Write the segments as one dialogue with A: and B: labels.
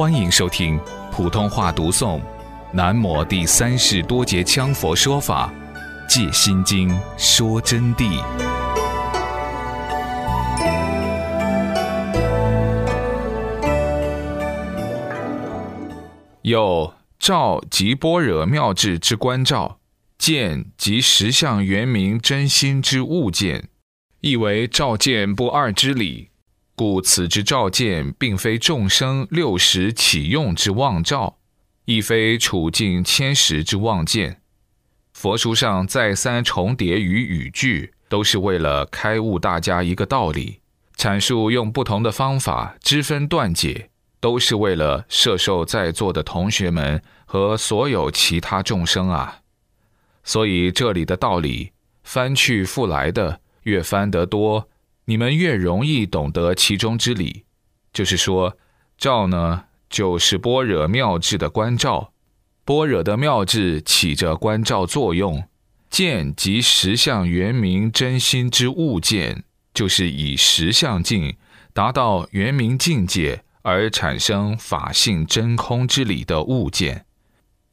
A: 欢迎收听普通话读诵《南摩第三世多杰羌佛说法·借心经说真谛》。有照即般若妙智之观照，见即实相圆明真心之物见，亦为照见不二之理。故此之照见，并非众生六识起用之妄照，亦非处境千时之妄见。佛书上再三重叠于语句，都是为了开悟大家一个道理，阐述用不同的方法知分断解，都是为了摄受在座的同学们和所有其他众生啊。所以这里的道理翻去复来的，越翻得多。你们越容易懂得其中之理，就是说，照呢，就是般若妙智的观照，般若的妙智起着观照作用；见即实相圆明真心之物见，就是以实相境达到圆明境界而产生法性真空之理的物见。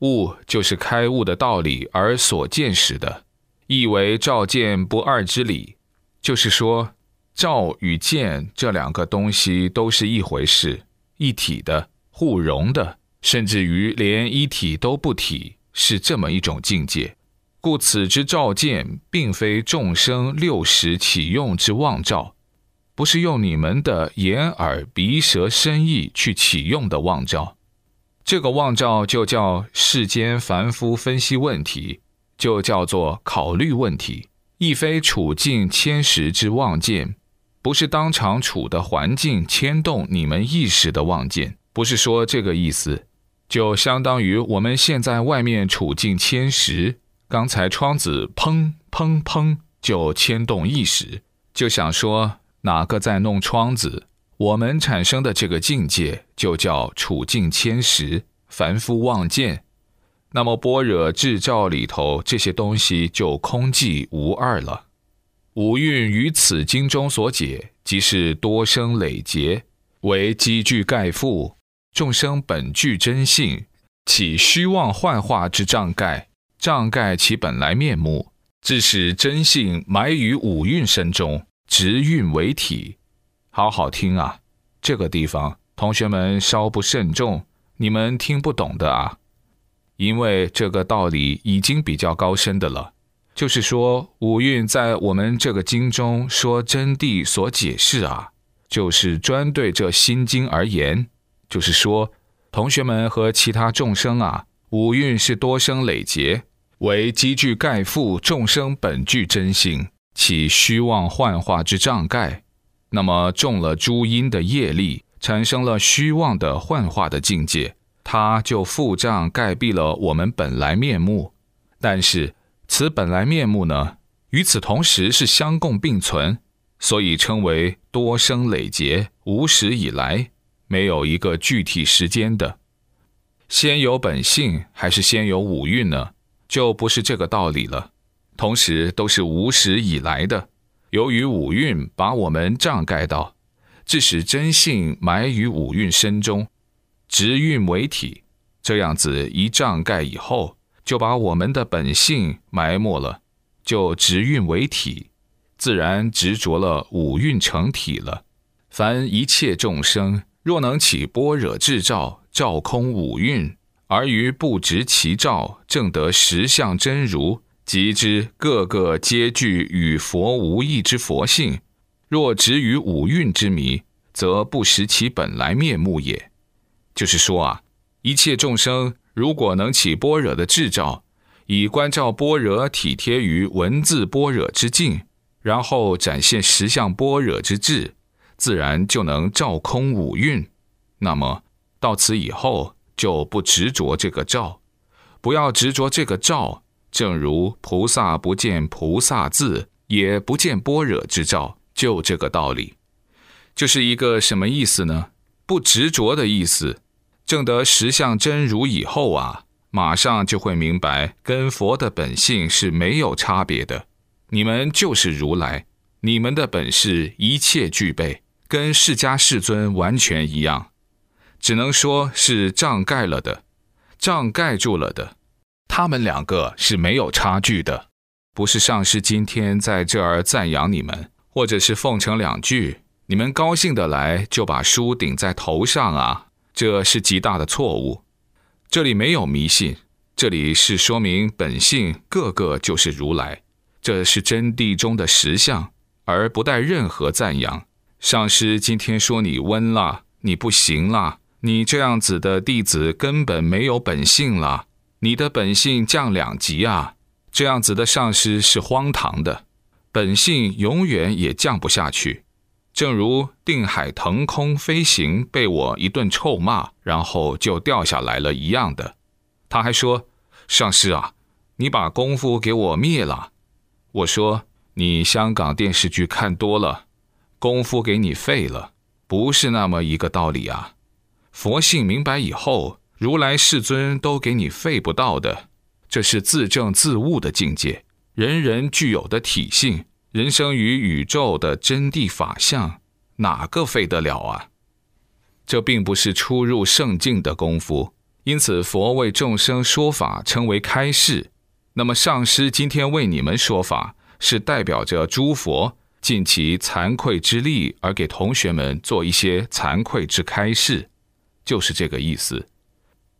A: 物就是开悟的道理而所见识的，亦为照见不二之理，就是说。照与见这两个东西都是一回事，一体的、互融的，甚至于连一体都不体，是这么一种境界。故此之照见，并非众生六识起用之妄照，不是用你们的眼、耳、鼻、舌、身、意去起用的妄照。这个妄照就叫世间凡夫分析问题，就叫做考虑问题，亦非处境千时之妄见。不是当场处的环境牵动你们意识的望见，不是说这个意思，就相当于我们现在外面处境迁时，刚才窗子砰砰砰就牵动意识，就想说哪个在弄窗子，我们产生的这个境界就叫处境迁时，凡夫望见。那么般若智照里头这些东西就空寂无二了。五蕴于此经中所解，即是多生累劫，为积聚盖覆，众生本具真性，起虚妄幻化之障盖，障盖其本来面目，致使真性埋于五蕴身中，执蕴为体。好好听啊！这个地方，同学们稍不慎重，你们听不懂的啊，因为这个道理已经比较高深的了。就是说，五蕴在我们这个经中说真谛所解释啊，就是专对这心经而言。就是说，同学们和其他众生啊，五蕴是多生累劫，为积聚盖覆众生本具真性，起虚妄幻化之障盖。那么中了诸因的业力，产生了虚妄的幻化的境界，它就覆障盖蔽了我们本来面目。但是。此本来面目呢，与此同时是相共并存，所以称为多生累劫无始以来，没有一个具体时间的。先有本性还是先有五蕴呢？就不是这个道理了。同时都是无始以来的，由于五蕴把我们障盖到，致使真性埋于五蕴身中，执蕴为体，这样子一障盖以后。就把我们的本性埋没了，就执运为体，自然执着了五蕴成体了。凡一切众生，若能起般若智照，照空五蕴，而于不执其照，正得实相真如，即知个个皆具与佛无异之佛性。若执于五蕴之迷，则不识其本来面目也。就是说啊，一切众生。如果能起般若的智照，以观照般若体贴于文字般若之境，然后展现实相般若之智，自然就能照空五蕴。那么到此以后，就不执着这个照，不要执着这个照。正如菩萨不见菩萨字，也不见般若之照，就这个道理，就是一个什么意思呢？不执着的意思。证得实相真如以后啊，马上就会明白，跟佛的本性是没有差别的。你们就是如来，你们的本事一切具备，跟释迦世尊完全一样。只能说是障盖了的，障盖住了的。他们两个是没有差距的，不是上师今天在这儿赞扬你们，或者是奉承两句，你们高兴的来就把书顶在头上啊，这是极大的错误。这里没有迷信，这里是说明本性个个就是如来，这是真谛中的实相，而不带任何赞扬。上师今天说你温了，你不行了，你这样子的弟子根本没有本性了。你的本性降两级啊！这样子的上师是荒唐的，本性永远也降不下去。正如定海腾空飞行被我一顿臭骂，然后就掉下来了一样的。他还说：“上师啊，你把功夫给我灭了。”我说：“你香港电视剧看多了，功夫给你废了，不是那么一个道理啊。佛性明白以后。”如来世尊都给你废不到的，这是自证自悟的境界，人人具有的体性，人生于宇宙的真谛法相，哪个废得了啊？这并不是出入圣境的功夫，因此佛为众生说法称为开示。那么上师今天为你们说法，是代表着诸佛尽其惭愧之力而给同学们做一些惭愧之开示，就是这个意思。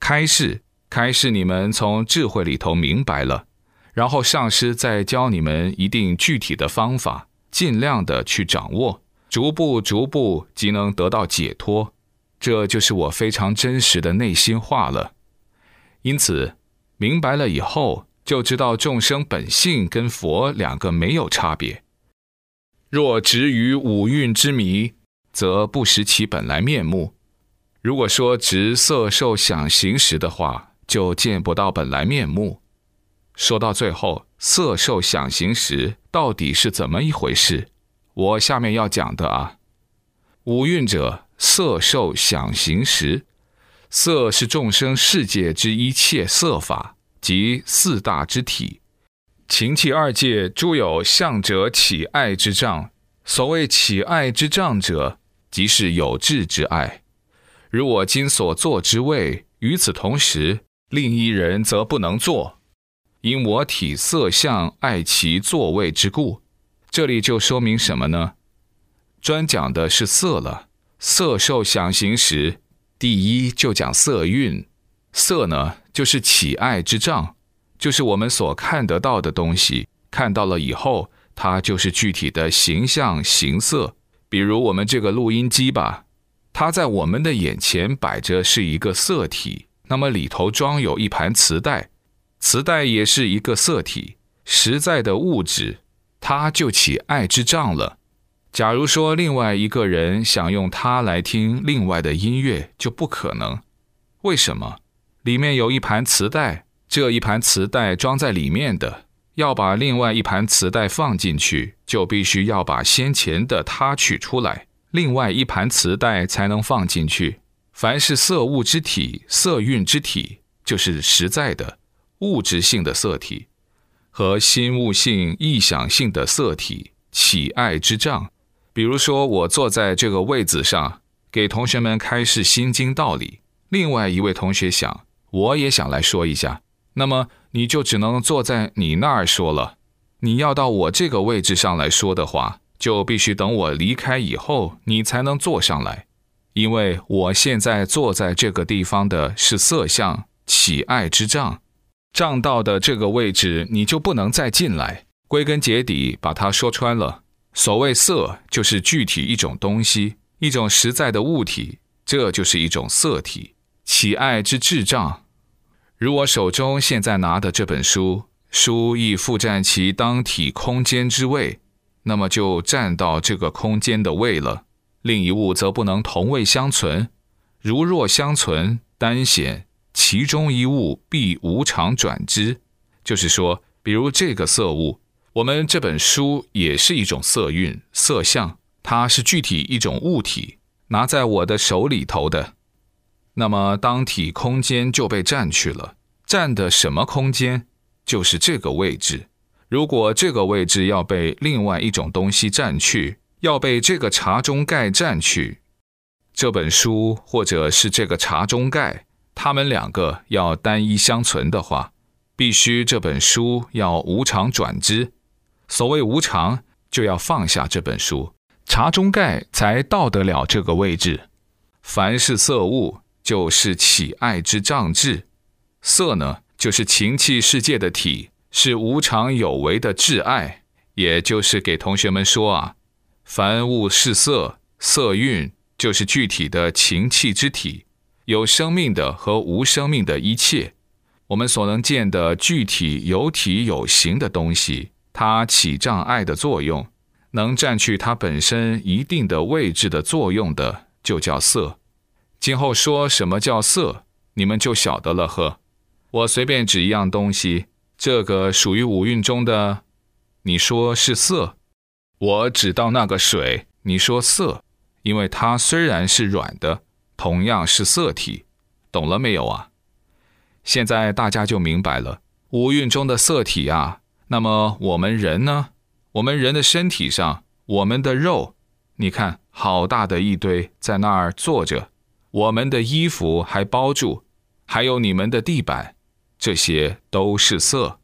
A: 开示，开示你们从智慧里头明白了，然后上师再教你们一定具体的方法，尽量的去掌握，逐步逐步即能得到解脱。这就是我非常真实的内心话了。因此，明白了以后，就知道众生本性跟佛两个没有差别。若执于五蕴之迷，则不识其本来面目。如果说执色受想行识的话，就见不到本来面目。说到最后，色受想行识到底是怎么一回事？我下面要讲的啊，五蕴者，色受想行识，色是众生世界之一切色法，即四大之体。情气二界诸有相者起爱之障，所谓起爱之障者，即是有志之爱。如我今所坐之位，与此同时，另一人则不能坐，因我体色相爱其座位之故。这里就说明什么呢？专讲的是色了。色受想行识，第一就讲色蕴。色呢，就是起爱之障，就是我们所看得到的东西，看到了以后，它就是具体的形象形色。比如我们这个录音机吧。它在我们的眼前摆着是一个色体，那么里头装有一盘磁带，磁带也是一个色体，实在的物质，它就起爱之障了。假如说另外一个人想用它来听另外的音乐，就不可能。为什么？里面有一盘磁带，这一盘磁带装在里面的，要把另外一盘磁带放进去，就必须要把先前的它取出来。另外一盘磁带才能放进去。凡是色物之体、色蕴之体，就是实在的物质性的色体，和心物性、意想性的色体起爱之障。比如说，我坐在这个位子上，给同学们开示心经道理。另外一位同学想，我也想来说一下，那么你就只能坐在你那儿说了。你要到我这个位置上来说的话。就必须等我离开以后，你才能坐上来，因为我现在坐在这个地方的是色相起爱之障，障道的这个位置，你就不能再进来。归根结底，把它说穿了，所谓色，就是具体一种东西，一种实在的物体，这就是一种色体起爱之智障。如我手中现在拿的这本书，书亦复占其当体空间之位。那么就占到这个空间的位了，另一物则不能同位相存。如若相存，单显其中一物必无常转之。就是说，比如这个色物，我们这本书也是一种色蕴、色相，它是具体一种物体，拿在我的手里头的。那么当体空间就被占去了，占的什么空间？就是这个位置。如果这个位置要被另外一种东西占去，要被这个茶中盖占去，这本书或者是这个茶中盖，他们两个要单一相存的话，必须这本书要无常转之。所谓无常，就要放下这本书，茶中盖才到得了这个位置。凡是色物，就是起爱之障志。色呢，就是情气世界的体，是无常有为的挚爱。也就是给同学们说啊，凡物是色，色蕴就是具体的情气之体，有生命的和无生命的一切，我们所能见的具体有体有形的东西，它起障碍的作用，能占据它本身一定的位置的作用的，就叫色。今后说什么叫色，你们就晓得了呵。我随便指一样东西，这个属于五蕴中的。你说是色，我指到那个水，你说色，因为它虽然是软的，同样是色体，懂了没有啊？现在大家就明白了，五蕴中的色体啊。那么我们人呢？我们人的身体上，我们的肉，你看好大的一堆在那儿坐着，我们的衣服还包住，还有你们的地板，这些都是色。